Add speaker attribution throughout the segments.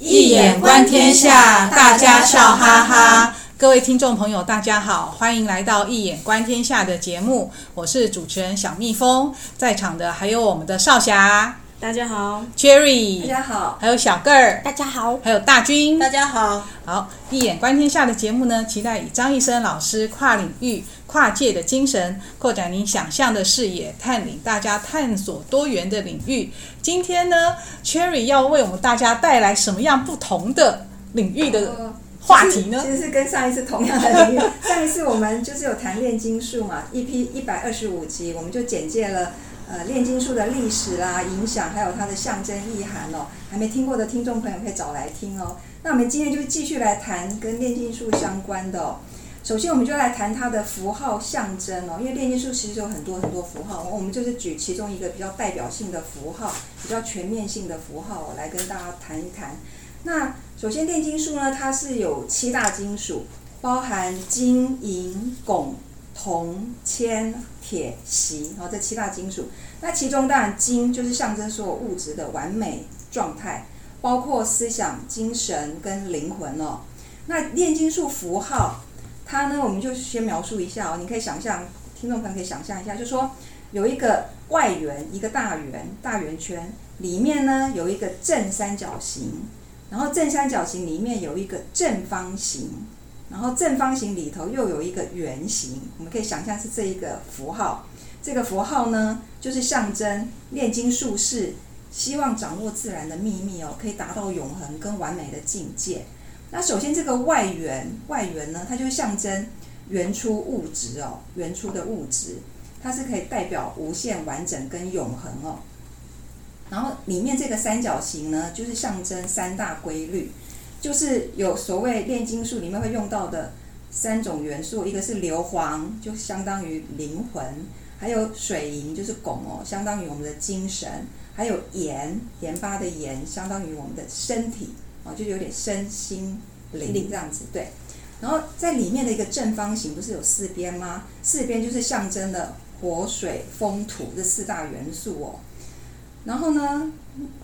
Speaker 1: 一眼观天下，大家笑哈哈。各位听众朋友，大家好，欢迎来到《一眼观天下》的节目，我是主持人小蜜蜂，在场的还有我们的少侠，
Speaker 2: 大家好
Speaker 1: ，Cherry，
Speaker 3: 大家好；
Speaker 1: 还有小个儿，
Speaker 2: 大家好；
Speaker 1: 还有大军，
Speaker 2: 大家好。
Speaker 1: 好，《一眼观天下》的节目呢，期待以张易生老师跨领域、跨界的精神，扩展您想象的视野，带领大家探索多元的领域。今天呢，Cherry 要为我们大家带来什么样不同的领域的话题呢？
Speaker 3: 其实是跟上一次同样的领域。上一次我们就是有谈炼金术嘛一批一百二十五集，我们就简介了呃炼金术的历史啦、影响，还有它的象征意涵哦。还没听过的听众朋友可以找来听哦。那我们今天就继续来谈跟炼金术相关的哦。首先，我们就来谈它的符号象征哦，因为炼金术其实有很多很多符号，我们就是举其中一个比较代表性的符号，比较全面性的符号来跟大家谈一谈。那首先，炼金术呢，它是有七大金属，包含金、银、汞、铜、铅、铁、锡，然后这七大金属。那其中当然金就是象征所有物质的完美状态。包括思想、精神跟灵魂哦。那炼金术符号，它呢，我们就先描述一下哦。你可以想象，听众朋友可以想象一下，就说有一个外圆，一个大圆，大圆圈里面呢有一个正三角形，然后正三角形里面有一个正方形，然后正方形里头又有一个圆形。我们可以想象是这一个符号。这个符号呢，就是象征炼金术士。希望掌握自然的秘密哦，可以达到永恒跟完美的境界。那首先这个外圆，外圆呢，它就象征原初物质哦，原初的物质，它是可以代表无限完整跟永恒哦。然后里面这个三角形呢，就是象征三大规律，就是有所谓炼金术里面会用到的三种元素，一个是硫磺，就相当于灵魂；还有水银，就是汞哦，相当于我们的精神。还有盐，盐巴的盐相当于我们的身体啊，就有点身心灵这样子对。然后在里面的一个正方形不是有四边吗？四边就是象征了火、水、风、土这四大元素哦。然后呢，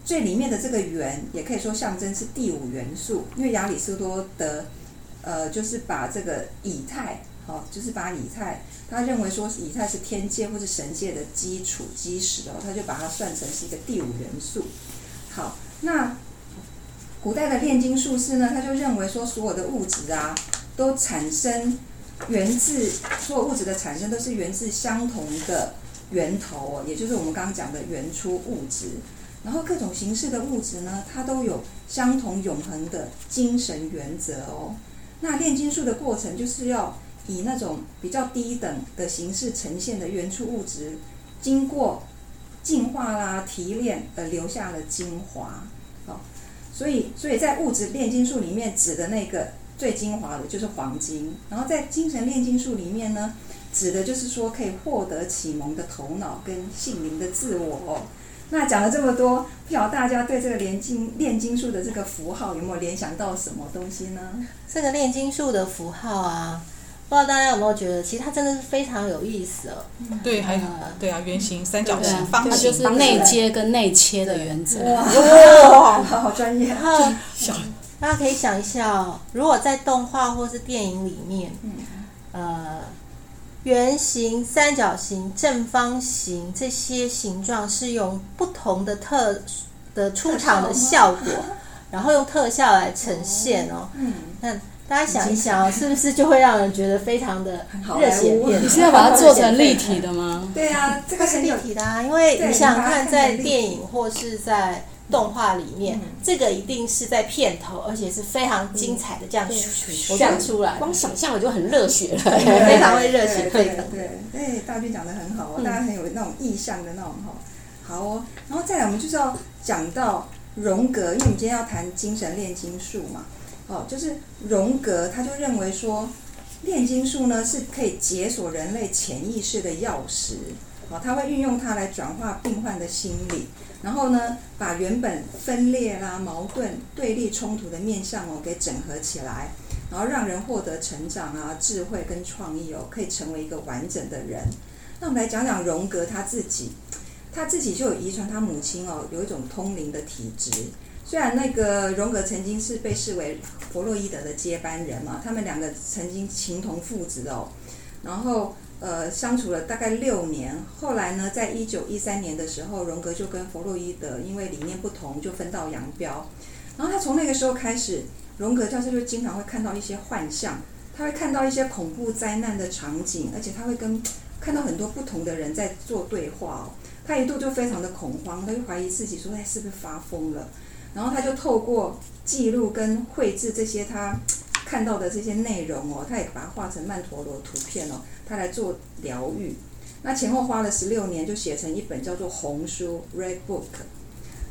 Speaker 3: 最里面的这个圆也可以说象征是第五元素，因为亚里士多德呃就是把这个以太。好，就是把以太，他认为说以太是天界或是神界的基础基石哦，他就把它算成是一个第五元素。好，那古代的炼金术士呢，他就认为说所有的物质啊，都产生源自所有物质的产生都是源自相同的源头哦，也就是我们刚刚讲的原初物质。然后各种形式的物质呢，它都有相同永恒的精神原则哦。那炼金术的过程就是要。以那种比较低等的形式呈现的原初物质，经过净化啦、提炼而留下了精华，哦，所以所以在物质炼金术里面指的那个最精华的就是黄金，然后在精神炼金术里面呢，指的就是说可以获得启蒙的头脑跟心灵的自我哦。那讲了这么多，不晓得大家对这个炼金炼金术的这个符号有没有联想到什么东西呢？
Speaker 2: 这个炼金术的符号啊。不知道大家有没有觉得，其实它真的是非常有意思哦。
Speaker 1: 对，还有对啊，圆形、三角形、方形，
Speaker 4: 它就是内接跟内切的原则。
Speaker 3: 哇，好好专业。
Speaker 2: 然后大家可以想一下哦，如果在动画或是电影里面，呃，圆形、三角形、正方形这些形状是用不同的特的出场的效果，然后用特效来呈现哦。嗯，那。大家想一想，是不是就会让人觉得非常的热血片？
Speaker 4: 你是要把它做成立体的吗？
Speaker 3: 对啊，这个
Speaker 2: 是立体的啊，因为你想看在电影或是在动画里面，这个一定是在片头，而且是非常精彩的这样选出来，
Speaker 4: 光想象我就很热血了，
Speaker 2: 非常会热血
Speaker 3: 沸腾。对，哎，大军讲的很好哦，大家很有那种意向的那种哈。好哦，然后再来，我们就是要讲到荣格，因为我们今天要谈精神炼金术嘛。哦，就是荣格，他就认为说，炼金术呢是可以解锁人类潜意识的钥匙。哦，他会运用它来转化病患的心理，然后呢，把原本分裂啦、矛盾、对立、冲突的面向哦给整合起来，然后让人获得成长啊、智慧跟创意哦，可以成为一个完整的人。那我们来讲讲荣格他自己，他自己就有遗传他母亲哦，有一种通灵的体质。虽然那个荣格曾经是被视为弗洛伊德的接班人嘛，他们两个曾经情同父子哦，然后呃相处了大概六年，后来呢，在一九一三年的时候，荣格就跟弗洛伊德因为理念不同就分道扬镳，然后他从那个时候开始，荣格教授就经常会看到一些幻象，他会看到一些恐怖灾难的场景，而且他会跟看到很多不同的人在做对话哦，他一度就非常的恐慌，他就怀疑自己说，哎，是不是发疯了？然后他就透过记录跟绘制这些他看到的这些内容哦，他也把它画成曼陀罗图片哦，他来做疗愈。那前后花了十六年，就写成一本叫做《红书》（Red Book）。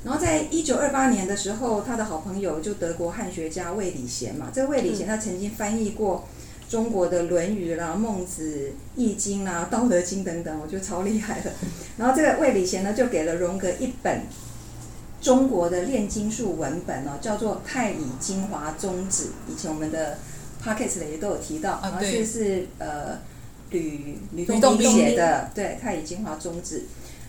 Speaker 3: 然后在一九二八年的时候，他的好朋友就德国汉学家魏礼贤嘛，这个魏礼贤他曾经翻译过中国的《论语》啦、《孟子》、《易经》啦、《道德经》等等，我觉得超厉害的。然后这个魏礼贤呢，就给了荣格一本。中国的炼金术文本哦，叫做《太乙精华宗旨》。以前我们的 podcast 里也都有提到，然后这是呃吕吕洞宾写的，对《太乙精华宗旨》。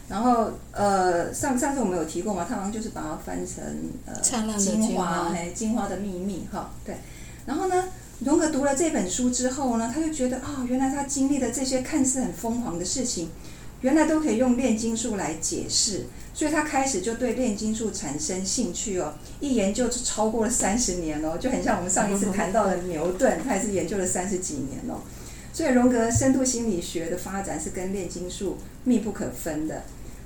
Speaker 3: 然后呃上上次我们有提过嘛，他好像就是把它翻成呃精华，哎，精华的秘密哈，对。然后呢，荣格读了这本书之后呢，他就觉得啊、哦，原来他经历的这些看似很疯狂的事情，原来都可以用炼金术来解释。所以他开始就对炼金术产生兴趣哦，一研究就超过了三十年哦，就很像我们上一次谈到的牛顿，他也是研究了三十几年哦。所以荣格深度心理学的发展是跟炼金术密不可分的。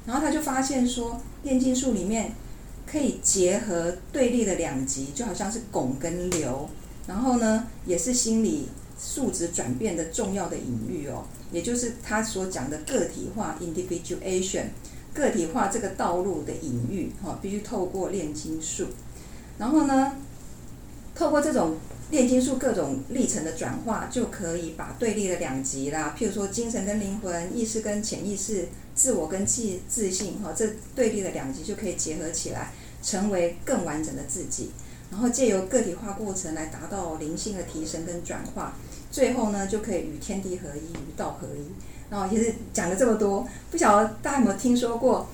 Speaker 3: 然后他就发现说，炼金术里面可以结合对立的两极，就好像是汞跟硫，然后呢，也是心理素质转变的重要的隐喻哦，也就是他所讲的个体化 （individuation）。个体化这个道路的隐喻，哈，必须透过炼金术，然后呢，透过这种炼金术各种历程的转化，就可以把对立的两极啦，譬如说精神跟灵魂、意识跟潜意识、自我跟自自信，哈，这对立的两极就可以结合起来，成为更完整的自己。然后借由个体化过程来达到灵性的提升跟转化，最后呢，就可以与天地合一，与道合一。然后其实讲了这么多，不晓得大家有没有听说过，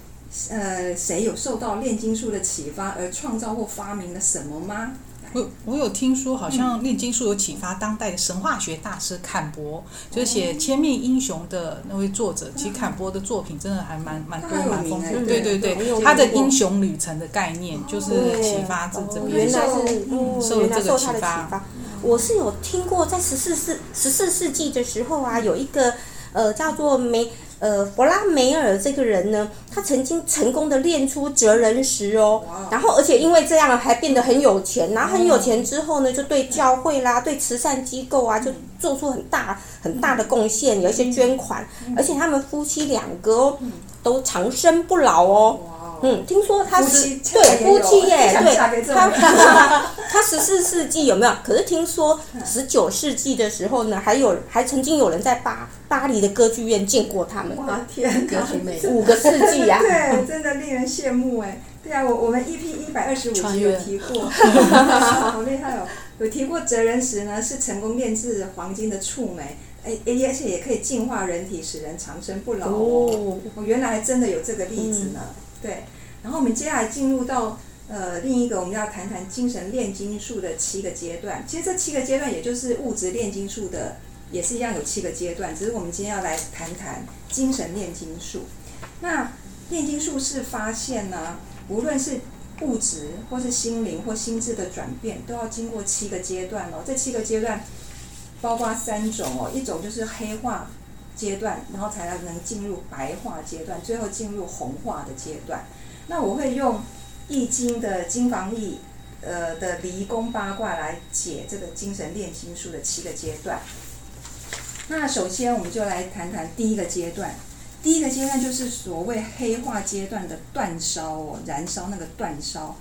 Speaker 3: 呃，谁有受到炼金术的启发而创造或发明了什么吗？
Speaker 1: 我我有听说，好像炼金术有启发当代的神话学大师坎博，就是写《千面英雄》的那位作者。其实坎博的作品真的还蛮蛮多蛮丰富的。对对对，他的英雄旅程的概念就是启发自这边。
Speaker 5: 原来是
Speaker 1: 受这个启发。
Speaker 5: 我是有听过，在十四世十四世纪的时候啊，有一个。呃，叫做梅呃弗拉梅尔这个人呢，他曾经成功的炼出哲人石哦，然后而且因为这样还变得很有钱，然后很有钱之后呢，就对教会啦、对慈善机构啊，就做出很大很大的贡献，有一些捐款，而且他们夫妻两个哦，都长生不老哦。嗯，听说他是对夫妻耶，对他 他十四世纪有没有？可是听说十九世纪的时候呢，还有还曾经有人在巴巴黎的歌剧院见过他们。
Speaker 3: 哇天哪，
Speaker 5: 五个世纪呀！
Speaker 3: 对，真的令人羡慕哎。对啊，我我们 EP 一百二十五集有提过，好厉害哦！有提过哲人石呢，是成功炼制黄金的触媒，哎哎，而且也可以净化人体，使人长生不老哦。我原来还真的有这个例子呢。对，然后我们接下来进入到呃另一个，我们要谈谈精神炼金术的七个阶段。其实这七个阶段，也就是物质炼金术的，也是一样有七个阶段。只是我们今天要来谈谈精神炼金术。那炼金术是发现呢，无论是物质或是心灵或心智的转变，都要经过七个阶段哦。这七个阶段包括三种哦，一种就是黑化。阶段，然后才能进入白化阶段，最后进入红化的阶段。那我会用《易经》的金房易，呃的离宫八卦来解这个精神炼金术的七个阶段。那首先，我们就来谈谈第一个阶段。第一个阶段就是所谓黑化阶段的煅烧哦，燃烧那个煅烧，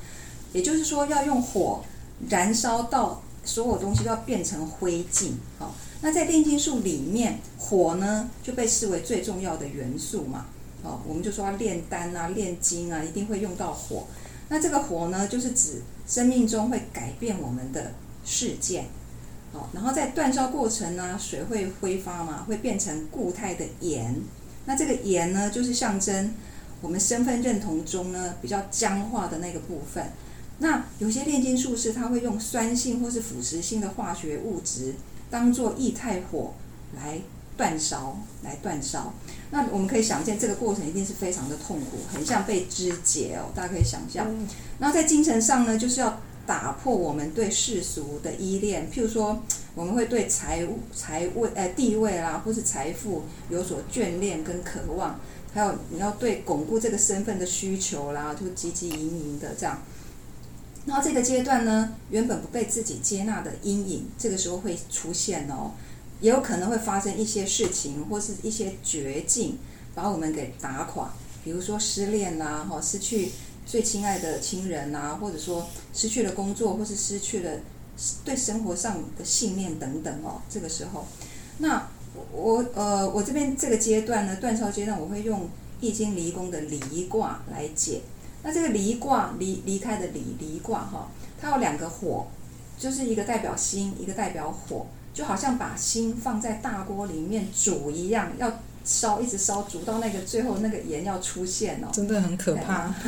Speaker 3: 也就是说要用火燃烧到所有东西都要变成灰烬，好。那在炼金术里面，火呢就被视为最重要的元素嘛。哦，我们就说炼丹啊、炼金啊，一定会用到火。那这个火呢，就是指生命中会改变我们的事件。好，然后在锻烧过程呢，水会挥发嘛，会变成固态的盐。那这个盐呢，就是象征我们身份认同中呢比较僵化的那个部分。那有些炼金术士他会用酸性或是腐蚀性的化学物质当做液态火来煅烧，来煅烧。那我们可以想见，这个过程一定是非常的痛苦，很像被肢解哦，大家可以想象。那在精神上呢，就是要打破我们对世俗的依恋，譬如说，我们会对财务、财位、呃地位啦，或是财富有所眷恋跟渴望，还有你要对巩固这个身份的需求啦，就汲汲营营的这样。然后这个阶段呢，原本不被自己接纳的阴影，这个时候会出现哦。也有可能会发生一些事情，或是一些绝境，把我们给打垮。比如说失恋啦，哈，失去最亲爱的亲人呐，或者说失去了工作，或是失去了对生活上的信念等等哦。这个时候，那我呃，我这边这个阶段呢，断烧阶段，我会用《易经》离宫的离卦来解。那这个离卦离离开的离离卦哈，它有两个火，就是一个代表心，一个代表火。就好像把心放在大锅里面煮一样，要烧，一直烧，煮到那个最后那个盐要出现哦，
Speaker 1: 真的很可怕，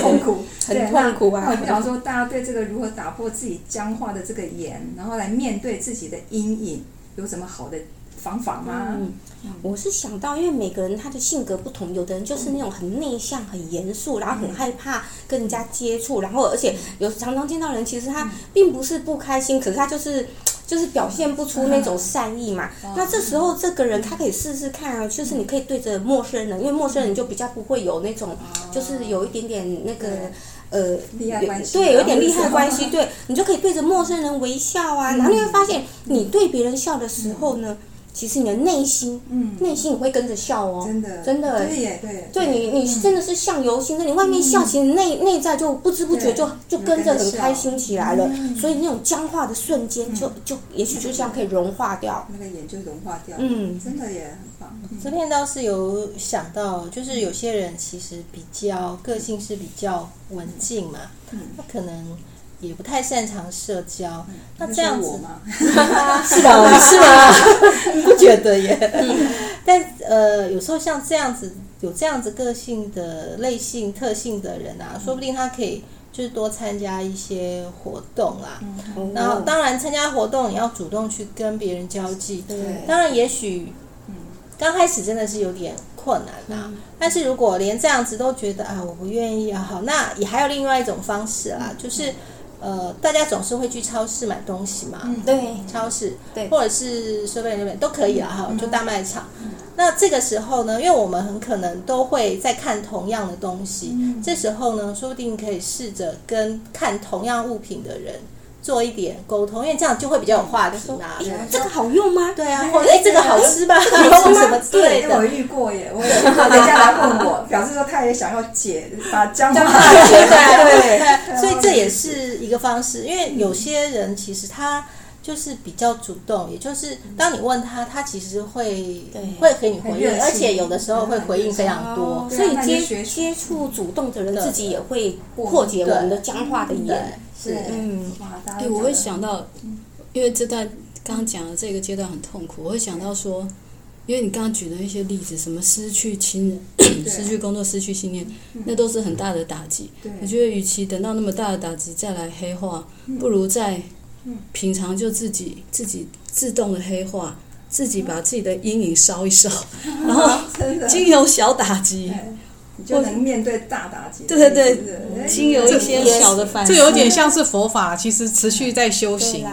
Speaker 3: 痛苦，
Speaker 5: 很痛苦啊！
Speaker 3: 比方说，大家对这个如何打破自己僵化的这个盐，然后来面对自己的阴影，有什么好的方法吗？
Speaker 5: 嗯，我是想到，因为每个人他的性格不同，有的人就是那种很内向、很严肃，然后很害怕跟人家接触，然后而且有常常见到人，其实他并不是不开心，可是他就是。就是表现不出那种善意嘛，那这时候这个人他可以试试看啊，就是你可以对着陌生人，因为陌生人就比较不会有那种，就是有一点点那个呃，
Speaker 3: 利害关系，
Speaker 5: 对，有一点利害关系，对，你就可以对着陌生人微笑啊，然后你会发现，你对别人笑的时候呢。其实你的内心，嗯，内心也会跟着笑哦，真的，真的，
Speaker 3: 对耶，对，
Speaker 5: 对你，你真的是相由心生，你外面笑，其实内内在就不知不觉就就跟着很开心起来了，所以那种僵化的瞬间，就就也许就这样可以融化掉，
Speaker 3: 那个眼就融化掉，
Speaker 5: 嗯，
Speaker 3: 真的也很棒。
Speaker 2: 这边倒是有想到，就是有些人其实比较个性是比较文静嘛，他可能。也不太擅长社交，嗯、那这样子吗？是吧？是吗？你不觉得耶？嗯、但呃，有时候像这样子有这样子个性的类性特性的人啊，嗯、说不定他可以就是多参加一些活动啊。嗯、然后当然参加活动，也要主动去跟别人交际。对，当然也许刚开始真的是有点困难啊。嗯、但是如果连这样子都觉得啊，我不愿意啊，好，那也还有另外一种方式啦，就是。呃，大家总是会去超市买东西嘛，
Speaker 5: 嗯、对，
Speaker 2: 超市，
Speaker 5: 对，
Speaker 2: 或者是收费那边都可以啊，哈、嗯，就大卖场。嗯、那这个时候呢，因为我们很可能都会在看同样的东西，嗯、这时候呢，说不定可以试着跟看同样物品的人。做一点沟通，因为这样就会比较有话题嘛。
Speaker 5: 这个好用吗？
Speaker 2: 对啊，或者哎，这个好吃吗？好 什么？
Speaker 3: 对，我遇过耶，我遇过人家来问我，表示说他也想要解，把僵化
Speaker 2: 解开。对，所以这也是一个方式。因为有些人其实他就是比较主动，也就是当你问他，他其实会会给你回应，而且有的时候会回应非常多。
Speaker 5: 所以接接触主动的人，自己也会破解我们的僵化的眼。
Speaker 2: 是，嗯，
Speaker 4: 哎，我会想到，因为这段刚刚讲的这个阶段很痛苦，我会想到说，因为你刚刚举的一些例子，什么失去亲人、失去工作、失去信念，那都是很大的打击。我觉得，与其等到那么大的打击再来黑化，不如在平常就自己自己自动的黑化，自己把自己的阴影烧一烧，然后 经由小打击。
Speaker 3: 就能面对大打击。
Speaker 4: 对对对，经由一些小的反，
Speaker 1: 这有点像是佛法，其实持续在修行。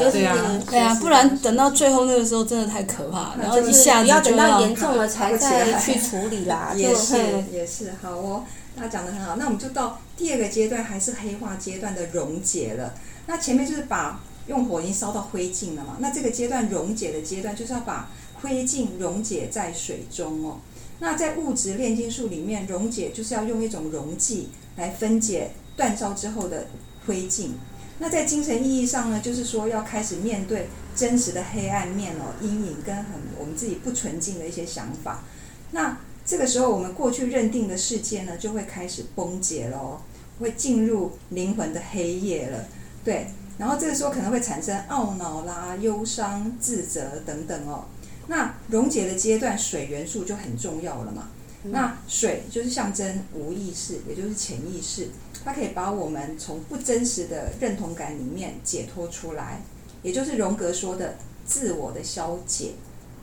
Speaker 5: 对，对啊，
Speaker 4: 对啊，不然等到最后那个时候，真的太可怕。然后一下子
Speaker 5: 要等到严重了 才再去处理啦。
Speaker 3: 也是也是，好哦，他讲得很好。那我们就到第二个阶段，还是黑化阶段的溶解了。那前面就是把用火已经烧到灰烬了嘛。那这个阶段溶解的阶段，就是要把灰烬溶解在水中哦。那在物质炼金术里面，溶解就是要用一种溶剂来分解煅烧之后的灰烬。那在精神意义上呢，就是说要开始面对真实的黑暗面哦，阴影跟很我们自己不纯净的一些想法。那这个时候，我们过去认定的世界呢，就会开始崩解了哦，会进入灵魂的黑夜了。对，然后这个时候可能会产生懊恼啦、忧伤、自责等等哦。那溶解的阶段，水元素就很重要了嘛。那水就是象征无意识，也就是潜意识。它可以把我们从不真实的认同感里面解脱出来，也就是荣格说的自我的消解，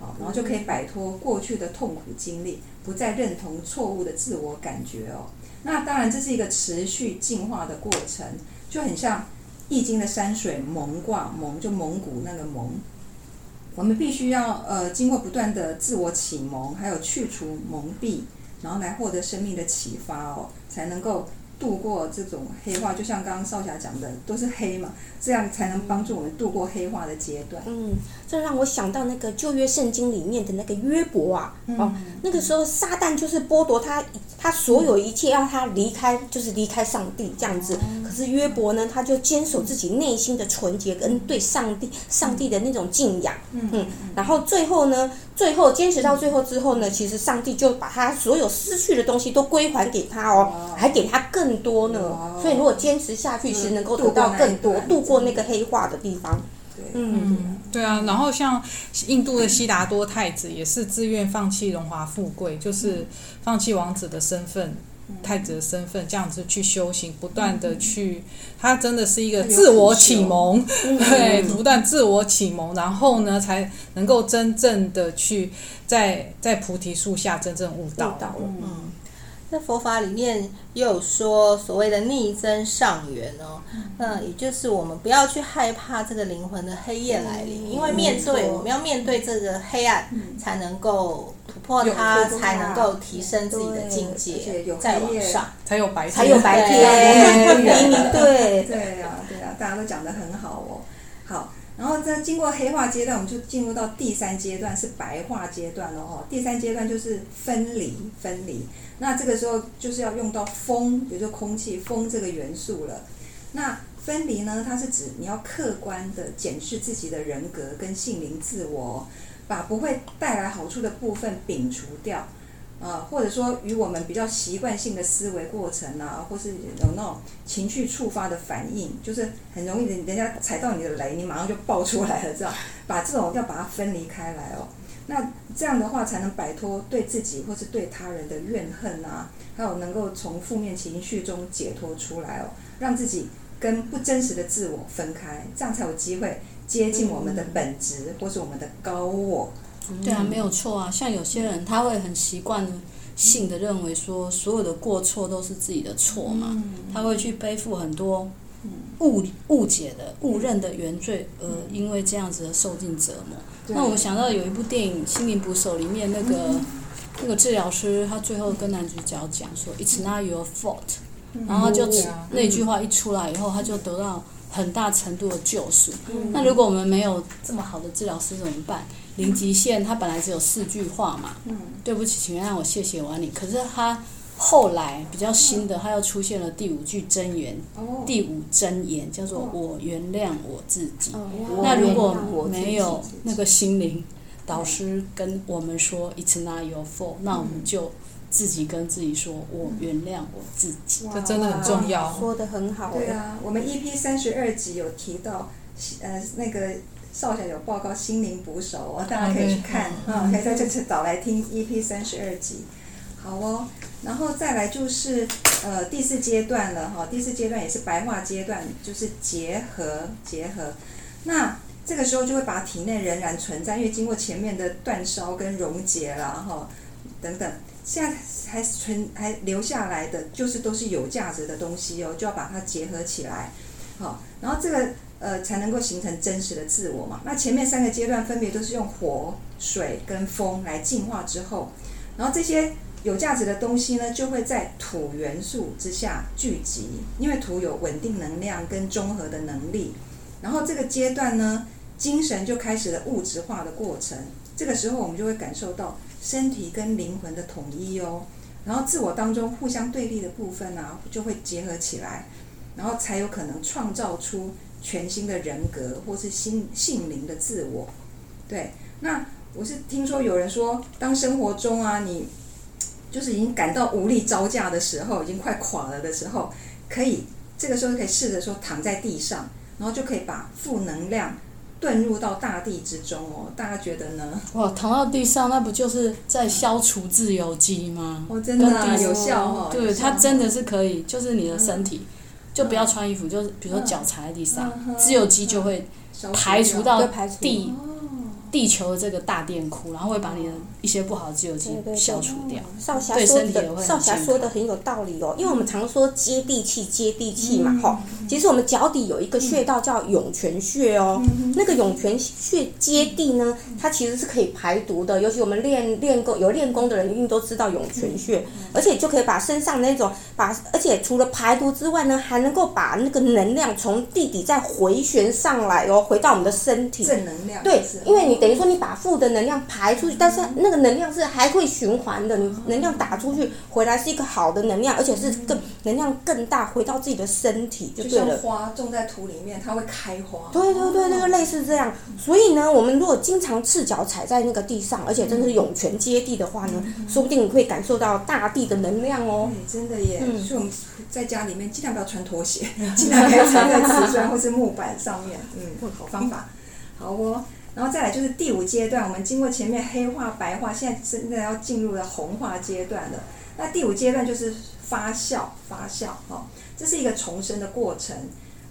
Speaker 3: 好，然后就可以摆脱过去的痛苦经历，不再认同错误的自我感觉哦。那当然，这是一个持续进化的过程，就很像《易经》的山水蒙卦，蒙就蒙古那个蒙。我们必须要呃，经过不断的自我启蒙，还有去除蒙蔽，然后来获得生命的启发哦，才能够。度过这种黑化，就像刚刚少侠讲的，都是黑嘛，这样才能帮助我们度过黑化的阶段。
Speaker 5: 嗯，这让我想到那个旧约圣经里面的那个约伯啊，嗯、哦，那个时候撒旦就是剥夺他他所有一切，让他离开，就是离开上帝这样子。嗯、可是约伯呢，他就坚守自己内心的纯洁跟对上帝上帝的那种敬仰。嗯，嗯，然后最后呢，最后坚持到最后之后呢，其实上帝就把他所有失去的东西都归还给他哦，还给他更。多呢，所以如果坚持下去，其实能够得到更多，度过那个黑化的地方。
Speaker 1: 嗯，对啊。然后像印度的悉达多太子也是自愿放弃荣华富贵，就是放弃王子的身份、太子的身份，这样子去修行，不断的去，他真的是一个自我启蒙，对，不断自我启蒙，然后呢，才能够真正的去在在菩提树下真正悟道。
Speaker 2: 嗯。在佛法里面也有说所谓的逆增上缘哦，那，也就是我们不要去害怕这个灵魂的黑夜来临，因为面对我们要面对这个黑暗，才能够突破它，才能够提升自己的境界，再往上，
Speaker 1: 才有白天，
Speaker 5: 才有白天，对
Speaker 3: 对啊，对啊，大家都讲的很好哦。好，然后在经过黑化阶段，我们就进入到第三阶段，是白化阶段了哦。第三阶段就是分离，分离。那这个时候就是要用到风，比如说空气、风这个元素了。那分离呢，它是指你要客观的检视自己的人格跟性灵自我，把不会带来好处的部分摒除掉，啊，或者说与我们比较习惯性的思维过程啊，或是有那种情绪触发的反应，就是很容易人人家踩到你的雷，你马上就爆出来了，这样，把这种要把它分离开来哦。那这样的话，才能摆脱对自己或是对他人的怨恨啊，还有能够从负面情绪中解脱出来哦，让自己跟不真实的自我分开，这样才有机会接近我们的本质或是我们的高我。
Speaker 4: 对啊，没有错啊。像有些人他会很习惯性的认为说，所有的过错都是自己的错嘛，他会去背负很多误误解的误认的原罪，而因为这样子而受尽折磨。那我想到有一部电影《心灵捕手》里面那个、嗯、那个治疗师，他最后跟男主角讲说、嗯、“It's not your fault”，、嗯、然后就、嗯、那句话一出来以后，他就得到很大程度的救赎。嗯、那如果我们没有这么好的治疗师怎么办？零极限它本来只有四句话嘛，嗯、对不起，请原谅我，谢谢完你。可是它。后来比较新的，它又出现了第五句真言，第五真言叫做“我原谅我自己”。那如果没有那个心灵导师跟我们说 “It's not your fault”，那我们就自己跟自己说“我原谅我自己”。
Speaker 1: 这真的很重要，
Speaker 5: 说的很好。
Speaker 3: 对啊，我们 EP 三十二集有提到，呃，那个少侠有报告心灵捕手，哦大家可以去看啊，可以在这次找来听 EP 三十二集。好哦。然后再来就是呃第四阶段了哈，第四阶段也是白化阶段，就是结合结合。那这个时候就会把体内仍然存在，因为经过前面的煅烧跟溶解了哈等等，现在还存还留下来的就是都是有价值的东西哦，就要把它结合起来，好，然后这个呃才能够形成真实的自我嘛。那前面三个阶段分别都是用火、水跟风来净化之后，然后这些。有价值的东西呢，就会在土元素之下聚集，因为土有稳定能量跟中和的能力。然后这个阶段呢，精神就开始了物质化的过程。这个时候，我们就会感受到身体跟灵魂的统一哦。然后自我当中互相对立的部分啊，就会结合起来，然后才有可能创造出全新的人格或是新性灵的自我。对，那我是听说有人说，当生活中啊，你就是已经感到无力招架的时候，已经快垮了的时候，可以这个时候可以试着说躺在地上，然后就可以把负能量遁入到大地之中哦。大家觉得呢？
Speaker 4: 哇，躺到地上，那不就是在消除自由基吗？
Speaker 3: 哦，真的、啊、有效哦。
Speaker 4: 对，它真的是可以，就是你的身体。嗯就不要穿衣服，就是比如说脚踩在地上自由基就会排除到地
Speaker 3: 哦
Speaker 4: 地球的这个大电库，然后会把你的一些不好的自由基消除掉。
Speaker 5: 少侠少
Speaker 4: 侠
Speaker 5: 说的很有道理哦，因为我们常说接地气，接地气嘛，
Speaker 3: 嗯。
Speaker 5: 哈、其实我们脚底有一个穴道叫涌泉穴哦，
Speaker 3: 嗯
Speaker 5: 那个涌泉穴接地呢，它其实是可以排毒的，尤其我们练练功有练功的人一定都知道涌泉穴，
Speaker 3: 嗯。
Speaker 5: 而且就可以把身上那种把，而且除了排毒之外呢，还能够把那个能量从地底再回旋上来哦，回到我们的身体。
Speaker 3: 正能量对，
Speaker 5: 因为你等于说你把负的能量排出去，但是那个能量是还会循环的，你能量打出去回来是一个好的能量，而且是更能量更大，回到自己的身体就
Speaker 3: 就像
Speaker 5: 对了。
Speaker 3: 花种在土里面，它会开花。
Speaker 5: 对对对，那个类似这样。所以呢，我们如果经常赤脚踩在那个地上，而且真的是涌泉接地的话呢，说不定你会感受到大地的能量哦。
Speaker 3: 哎，真的耶！
Speaker 5: 嗯
Speaker 3: 所以我们在家里面尽量不要穿拖鞋，尽量可以踩在瓷砖或是木板上面。嗯，好方法。好哦，然后再来就是第五阶段，我们经过前面黑化、白化，现在真的要进入了红化阶段了。那第五阶段就是发酵，发酵哦，这是一个重生的过程，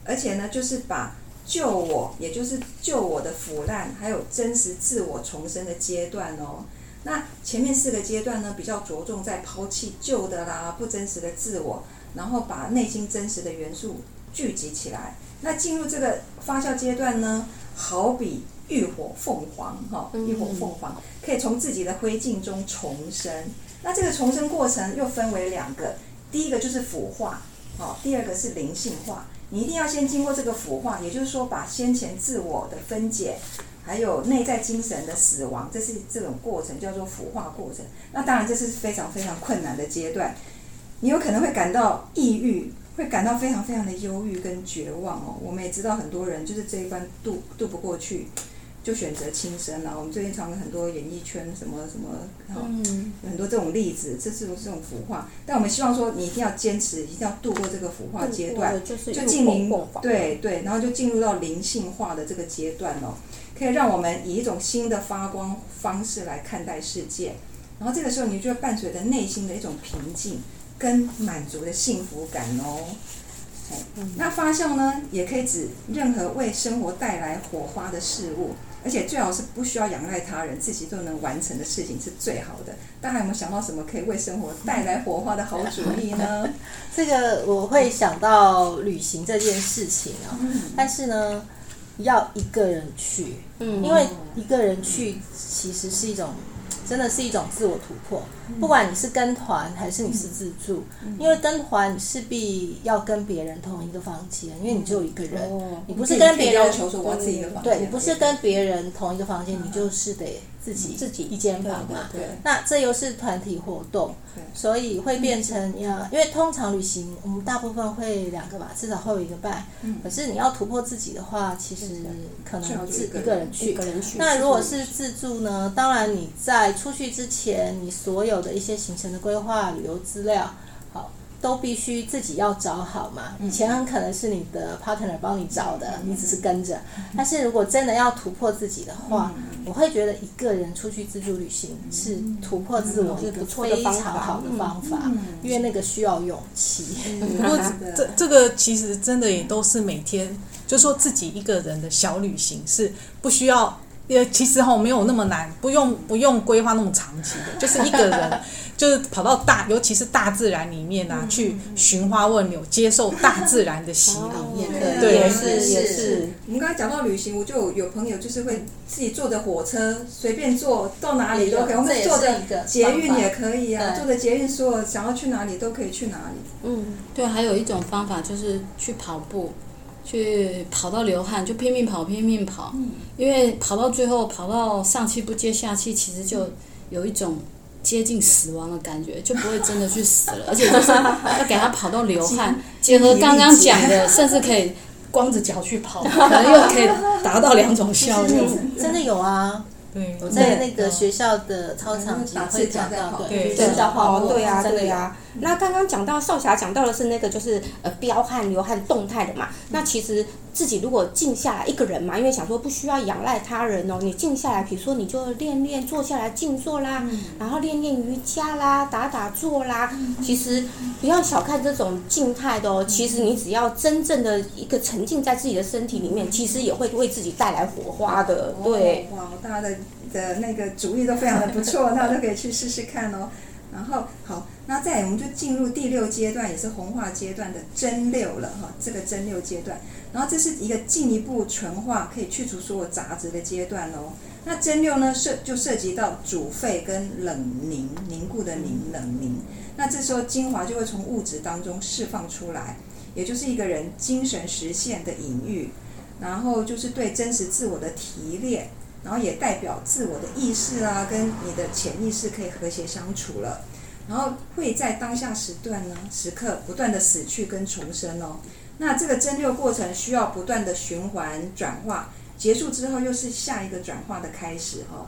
Speaker 3: 而且呢，就是把救我，也就是救我的腐烂，还有真实自我重生的阶段哦。那前面四个阶段呢，比较着重在抛弃旧的啦、不真实的自我，然后把内心真实的元素聚集起来。那进入这个发酵阶段呢，好比浴火凤凰，哈、浴火凤凰可以从自己的灰烬中重生。那这个重生过程又分为两个，第一个就是腐化，好，第二个是灵性化。你一定要先经过这个腐化，也就是说，把先前自我的分解，还有内在精神的死亡，这是这种过程叫做腐化过程。那当然这是非常非常困难的阶段，你有可能会感到抑郁，会感到非常非常的忧郁跟绝望哦。我们也知道很多人就是这一关渡渡不过去，就选择轻生了。我们最近常有很多演艺圈什么什么，
Speaker 5: 嗯，
Speaker 3: 有很多这种例子，这是这种腐化。但我们希望说，你一定要坚持，一定要度过这个腐化阶段。
Speaker 5: 就是
Speaker 3: 就进灵
Speaker 5: 浴火凤凰
Speaker 3: 对对，然后就进入到灵性化的这个阶段哦，可以让我们以一种新的发光方式来看待世界，然后这个时候你就会伴随着内心的一种平静跟满足的幸福感哦。哎那发酵呢，也可以指任何为生活带来火花的事物，而且最好是不需要仰赖他人，自己都能完成的事情是最好的。大家有没有想到什么可以为生活带来火花的好主意呢？
Speaker 2: 这个我会想到旅行这件事情啊、但是呢，要一个人去，
Speaker 5: 嗯
Speaker 2: 因为一个人去其实是一种，真的是一种自我突破。不管你是跟团还是你是自助，因为跟团你势必要跟别人同一个房间，因为你只有一个人，
Speaker 5: 哦
Speaker 2: 你不是跟
Speaker 3: 别
Speaker 2: 人
Speaker 3: 求说我自己的房间，
Speaker 2: 对你不是跟别人同一个房间，你就是得自己
Speaker 5: 自己
Speaker 2: 一间房嘛。
Speaker 3: 对
Speaker 2: 那这又是团体活动
Speaker 3: 对，
Speaker 2: 所以会变成要，因为通常旅行我们大部分会两个吧，至少会有一个伴。可是你要突破自己的话，其实可能
Speaker 3: 就是一个人
Speaker 2: 去
Speaker 5: 一。个人去。
Speaker 2: 那如果是自助呢？当然你在出去之前，你所有的一些行程的规划、旅游资料，好，都必须自己要找好嘛。以前很可能是你的 partner 帮你找的，你只是跟着。但是如果真的要突破自己的话，我会觉得一个人出去自助旅行是突破自我一个非常好的方法，因为那个需要勇气。
Speaker 1: 不过 这这个其实真的也都是每天，就说自己一个人的小旅行是不需要，呃，其实哈没有那么难，不用不用规划那么长期的，就是一个人 就是跑到大，尤其是大自然里面啊，去寻花问柳，接受大自然的洗礼。
Speaker 2: 也可以，
Speaker 1: 对
Speaker 2: 也是。也是。
Speaker 3: 我们刚才讲到旅行，我就有有朋友就是会自己坐着火车随便坐到哪里都可以，我们坐着捷运也可以啊，坐着捷运说想要去哪里都可以去哪里。
Speaker 5: 嗯，
Speaker 4: 对，还有一种方法就是去跑步，去跑到流汗，就拼命跑，拼命跑。因为跑到最后，跑到上气不接下气，其实就有一种接近死亡的感觉，就不会真的去死了，而且就是要给他跑到流汗，结合刚刚讲的，甚至可以光着脚去跑，可能又可以达到两种效用。
Speaker 2: 真的有啊，
Speaker 1: 对，
Speaker 2: 我在那个学校的操场会讲到，
Speaker 1: 对
Speaker 2: 学校跑步，
Speaker 5: 对啊，对啊。那刚刚讲到少侠讲到的是那个就是呃彪悍流汗动态的嘛，那其实自己如果静下来一个人嘛，因为想说不需要仰赖他人哦，你静下来，比如说你就练练坐下来静坐啦，然后练练瑜伽啦，打打坐啦，其实不要小看这种静态的哦，其实你只要真正的一个沉浸在自己的身体里面，其实也会为自己带来火花的，对。
Speaker 3: 哇，大家的的那个主意都非常的不错，大家都可以去试试看哦。然后好，那再我们就进入第六阶段，也是红化阶段的蒸馏了哈。这个蒸馏阶段，然后这是一个进一步纯化，可以去除所有杂质的阶段哦。那蒸馏呢，涉就涉及到煮沸跟冷凝凝固的凝冷凝。那这时候精华就会从物质当中释放出来，也就是一个人精神实现的隐喻，然后就是对真实自我的提炼。然后也代表自我的意识啊，跟你的潜意识可以和谐相处了。然后会在当下时段呢，时刻不断的死去跟重生哦。那这个蒸馏过程需要不断的循环转化，结束之后又是下一个转化的开始、哦。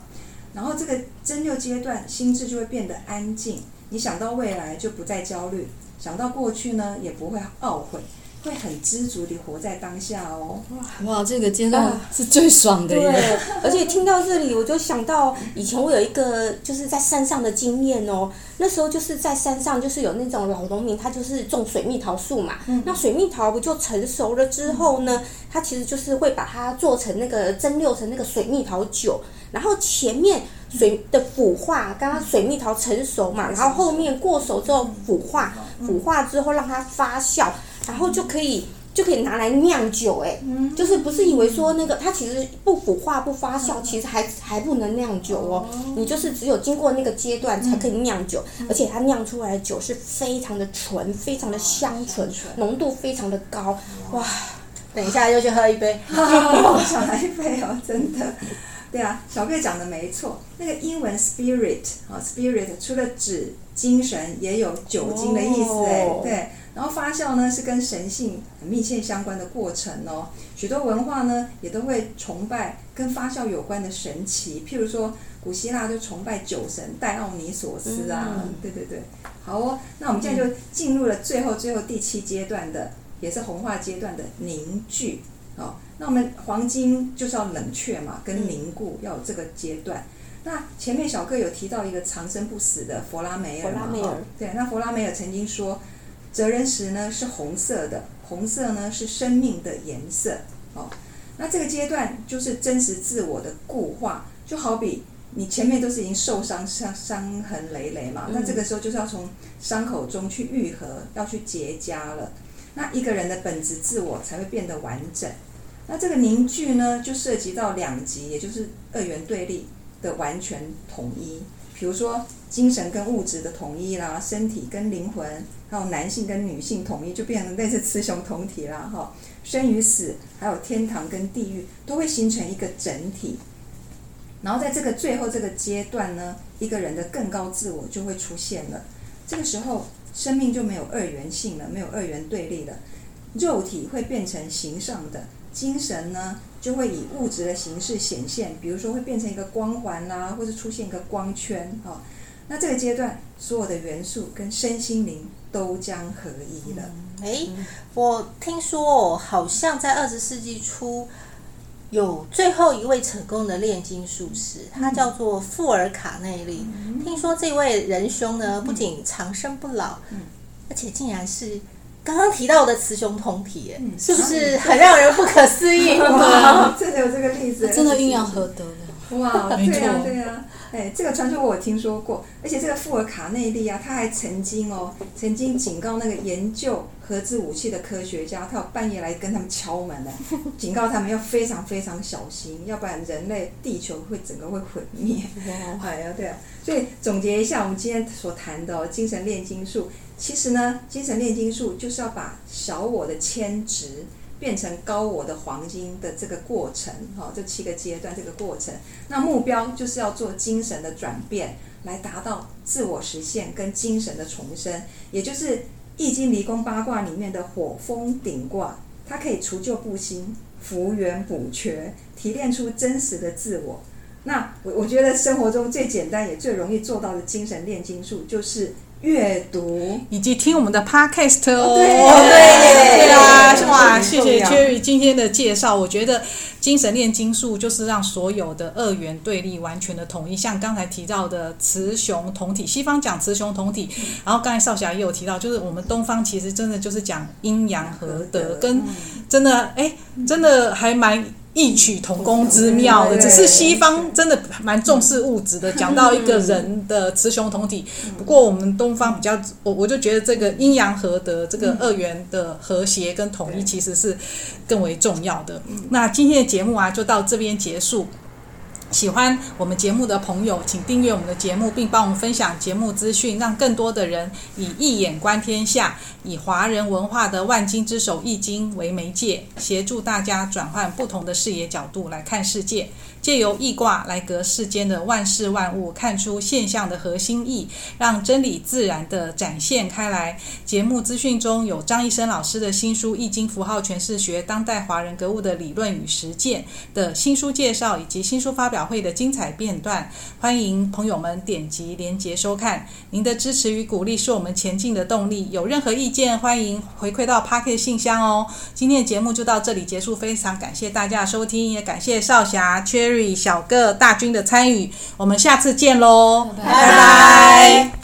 Speaker 3: 然后这个蒸馏阶段，心智就会变得安静。你想到未来就不再焦虑，想到过去呢也不会懊悔。会很知足地活在当下哦。
Speaker 4: 哇，这个阶段是最爽的。
Speaker 5: 对，而且听到这里，我就想到以前我有一个就是在山上的经验哦。那时候就是在山上，就是有那种老农民，他就是种水蜜桃树嘛。嗯。那水蜜桃不就成熟了之后呢？他其实就是会把它做成那个蒸馏成那个水蜜桃酒。然后前面水的腐化，刚刚水蜜桃成熟嘛，然后后面过熟之后腐化，腐化之后让它发酵。然后就可以就可以拿来酿酒，哎，就是不是以为说那个它其实不腐化不发酵，其实还还不能酿酒哦。你就是只有经过那个阶段才可以酿酒，而且它酿出来的酒是非常的纯，非常的香醇，浓度非常的高。哇，等一下又去喝一杯，
Speaker 3: 想来一杯哦，真的。对啊，小贝讲的没错，那个英文 spirit 啊，spirit 除了指精神，也有酒精的意思，哎，对。然后发酵呢是跟神性很密切相关的过程哦，许多文化呢也都会崇拜跟发酵有关的神奇，譬如说古希腊就崇拜酒神戴奥尼索斯啊，嗯、对对对，好哦，那我们现在就进入了最后最后第七阶段的，也是红化阶段的凝聚哦。那我们黄金就是要冷却嘛，跟凝固要有这个阶段。那前面小哥有提到一个长生不死的弗拉梅尔嘛，弗拉梅尔，对，那弗拉梅尔曾经说。择人时呢是红色的，红色呢是生命的颜色。哦，那这个阶段就是真实自我的固化，就好比你前面都是已经受伤、伤伤痕累累嘛，那这个时候就是要从伤口中去愈合，要去结痂了。那一个人的本质自我才会变得完整。那这个凝聚呢，就涉及到两极，也就是二元对立的完全统一。比如说精神跟物质的统一啦，身体跟灵魂，还有男性跟女性统一，就变成类似雌雄同体啦，哈。生与死，还有天堂跟地狱，都会形成一个整体。然后在这个最后这个阶段呢，一个人的更高自我就会出现了。这个时候，生命就没有二元性了，没有二元对立了。肉体会变成形上的，精神呢？就会以物质的形式显现，比如说会变成一个光环啦、或者出现一个光圈哈、那这个阶段，所有的元素跟身心灵都将合一了。
Speaker 2: 哎、嗯，我听说好像在二十世纪初，有最后一位成功的炼金术士，他叫做富尔卡内利。嗯、听说这位仁兄呢，不仅长生不老，嗯、而且竟然是。刚刚提到的雌雄同体，嗯，是不是很让人不可思议？
Speaker 3: 哇，真的有这个例子，
Speaker 4: 真的阴阳合德的。
Speaker 3: 哇，对呀、啊，对呀、啊，哎，这个传说我有听说过，而且这个富尔卡内利啊，他还曾经哦，曾经警告那个研究核子武器的科学家，他有半夜来跟他们敲门的，警告他们要非常非常小心，要不然人类地球会整个会毁灭。哎呀，对啊，所以总结一下，我们今天所谈的、哦、精神炼金术。其实呢，精神炼金术就是要把小我的铅质变成高我的黄金的这个过程，哈，这七个阶段这个过程，那目标就是要做精神的转变，来达到自我实现跟精神的重生，也就是《易经》离宫八卦里面的火风鼎卦，它可以除旧布新、复原补缺，提炼出真实的自我。那我我觉得生活中最简单也最容易做到的精神炼金术就是。阅读
Speaker 1: 以及听我们的 podcast 哦。
Speaker 3: 对
Speaker 1: 对对啊，哇，
Speaker 3: 谢谢
Speaker 1: Cherry 今天的介绍。我觉得精神炼金术就是让所有的二元对立完全的统一，像刚才提到的雌雄同体，西方讲雌雄同体，然后刚才少侠也有提到，就是我们东方其实真的就是讲阴阳合德，跟真的哎，真的还蛮。异曲同工之妙的，只是西方真的蛮重视物质的，讲到一个人的雌雄同体。不过我们东方比较，我我就觉得这个阴阳合德，这个二元的和谐跟统一，其实是更为重要的。那今天的节目啊，就到这边结束。喜欢我们节目的朋友，请订阅我们的节目，并帮我们分享节目资讯，让更多的人以一眼观天下，以华人文化的万金之首《易经》为媒介，协助大家转换不同的视野角度来看世界。借由易卦来隔世间的万事万物，看出现象的核心意，让真理自然地展现开来。节目资讯中有张一生老师的新书《易经符号诠释学：当代华人格物的理论与实践》的新书介绍，以及新书发表会的精彩片段。欢迎朋友们点击连结收看。您的支持与鼓励是我们前进的动力。有任何意见，欢迎回馈到 Pocket 信箱哦。今天的节目就到这里结束，非常感谢大家收听，也感谢少侠。小个大军的参与，我们下次见喽，拜拜。拜拜。